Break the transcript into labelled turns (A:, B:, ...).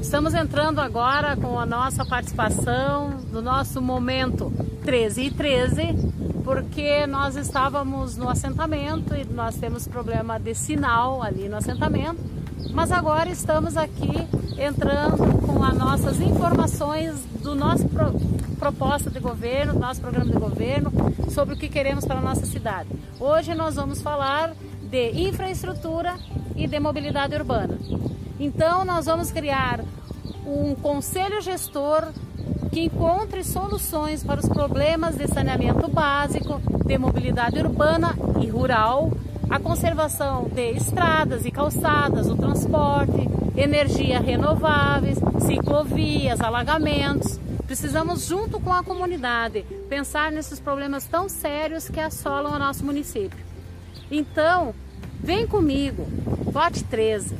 A: Estamos entrando agora com a nossa participação do nosso momento 13 e 13, porque nós estávamos no assentamento e nós temos problema de sinal ali no assentamento, mas agora estamos aqui entrando com as nossas informações do nosso pro, proposta de governo, do nosso programa de governo, sobre o que queremos para a nossa cidade. Hoje nós vamos falar de infraestrutura e de mobilidade urbana. Então, nós vamos criar um conselho gestor que encontre soluções para os problemas de saneamento básico, de mobilidade urbana e rural, a conservação de estradas e calçadas, o transporte, energia renováveis, ciclovias, alagamentos. Precisamos, junto com a comunidade, pensar nesses problemas tão sérios que assolam o nosso município. Então, vem comigo, vote 13.